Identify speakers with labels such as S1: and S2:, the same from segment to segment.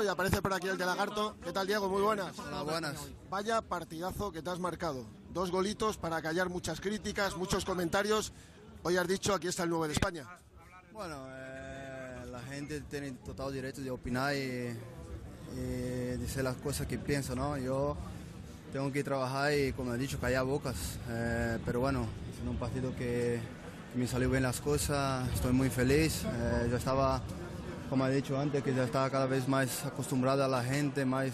S1: Y aparece por aquí el de Lagarto. ¿Qué tal, Diego? Muy buenas.
S2: Hola, buenas.
S1: Vaya partidazo que te has marcado. Dos golitos para callar muchas críticas, muchos comentarios. Hoy has dicho, aquí está el 9 de España.
S2: Bueno, eh, la gente tiene total derecho de opinar y, y decir las cosas que piensa, ¿no? Yo tengo que trabajar y, como he dicho, callar bocas. Eh, pero bueno, es un partido que, que me salió bien las cosas, estoy muy feliz. Eh, yo estaba, como he dicho antes, que ya estaba cada vez más acostumbrada a la gente, más,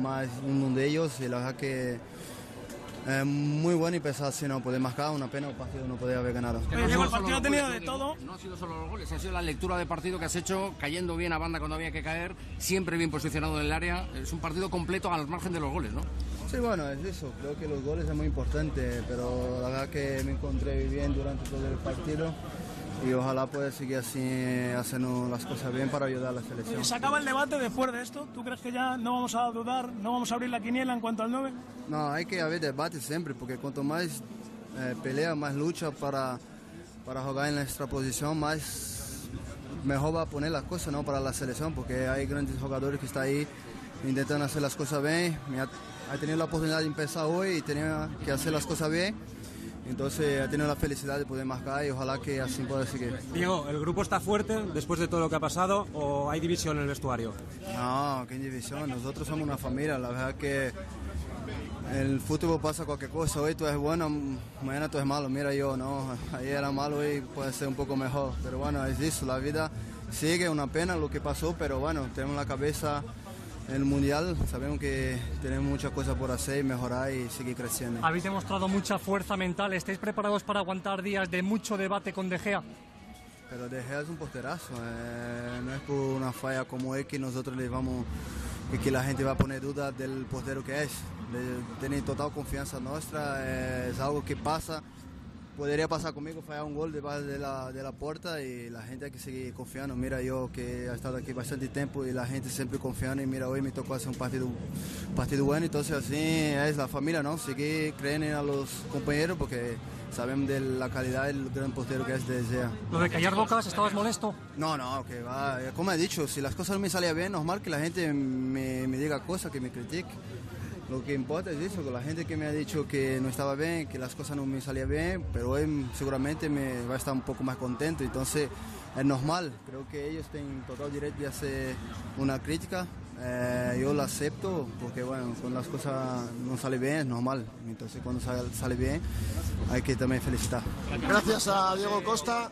S2: más uno de ellos y la verdad que eh, muy bueno y pesado si no poder marcar, una pena el partido no podía haber ganado.
S3: Oye,
S4: no
S3: el partido ha tenido
S4: goles,
S3: de todo.
S4: No ha sido solo los goles, ha sido la lectura de partido que has hecho, cayendo bien a banda cuando había que caer, siempre bien posicionado en el área. Es un partido completo al margen de los goles, ¿no?
S2: Sí, bueno, es eso. Creo que los goles es muy importante, pero la verdad que me encontré bien durante todo el partido y ojalá pueda seguir así haciendo las cosas bien para ayudar a la selección.
S3: Se acaba el debate después de esto. ¿Tú crees que ya no vamos a dudar, no vamos a abrir la quiniela en cuanto al 9?
S2: No, hay que haber debate siempre, porque cuanto más eh, pelea, más lucha para, para jugar en nuestra posición, más mejor va a poner las cosas ¿no? para la selección, porque hay grandes jugadores que están ahí intentando hacer las cosas bien. Ha, ha tenido la oportunidad de empezar hoy y tenía que hacer las cosas bien. Entonces ha tenido la felicidad de poder marcar y ojalá que así pueda seguir.
S5: Diego, ¿el grupo está fuerte después de todo lo que ha pasado o hay división en el vestuario?
S2: No, qué división. Nosotros somos una familia. La verdad que el fútbol pasa cualquier cosa. Hoy tú eres bueno, mañana tú eres malo. Mira yo, no. Ayer era malo, hoy puede ser un poco mejor. Pero bueno, es eso. La vida sigue. Una pena lo que pasó, pero bueno, tenemos la cabeza en el mundial. Sabemos que tenemos muchas cosas por hacer y mejorar y seguir creciendo.
S6: Habéis demostrado mucha fuerza mental. ¿Estáis preparados para aguantar días de mucho debate con De Gea?
S2: Pero De Gea es un porterazo, eh, no es por una falla como él que nosotros le vamos y que la gente va a poner dudas del portero que es. Le- tiene total confianza nuestra, eh, es algo que pasa, podría pasar conmigo, fallar un gol debajo de la, de la puerta y la gente hay que seguir confiando. Mira yo que he estado aquí bastante tiempo y la gente siempre confiando y mira hoy me tocó hacer un partido, partido bueno, entonces así es la familia, ¿no? Seguir creyendo en a los compañeros porque sabemos de la calidad del gran portero que es De Gea.
S6: Lo de callar bocas, ¿estabas molesto?
S2: No, no, que va. Como he dicho, si las cosas no me salían bien, normal que la gente me, me diga cosas, que me critique. Lo que importa es eso, la gente que me ha dicho que no estaba bien, que las cosas no me salían bien, pero hoy seguramente me va a estar un poco más contento. Entonces es normal, creo que ellos tienen total derecho de hacer una crítica. Eh, yo la acepto porque bueno, cuando las cosas no salen bien es normal. Entonces cuando sale bien hay que también felicitar.
S1: Gracias a Diego Costa.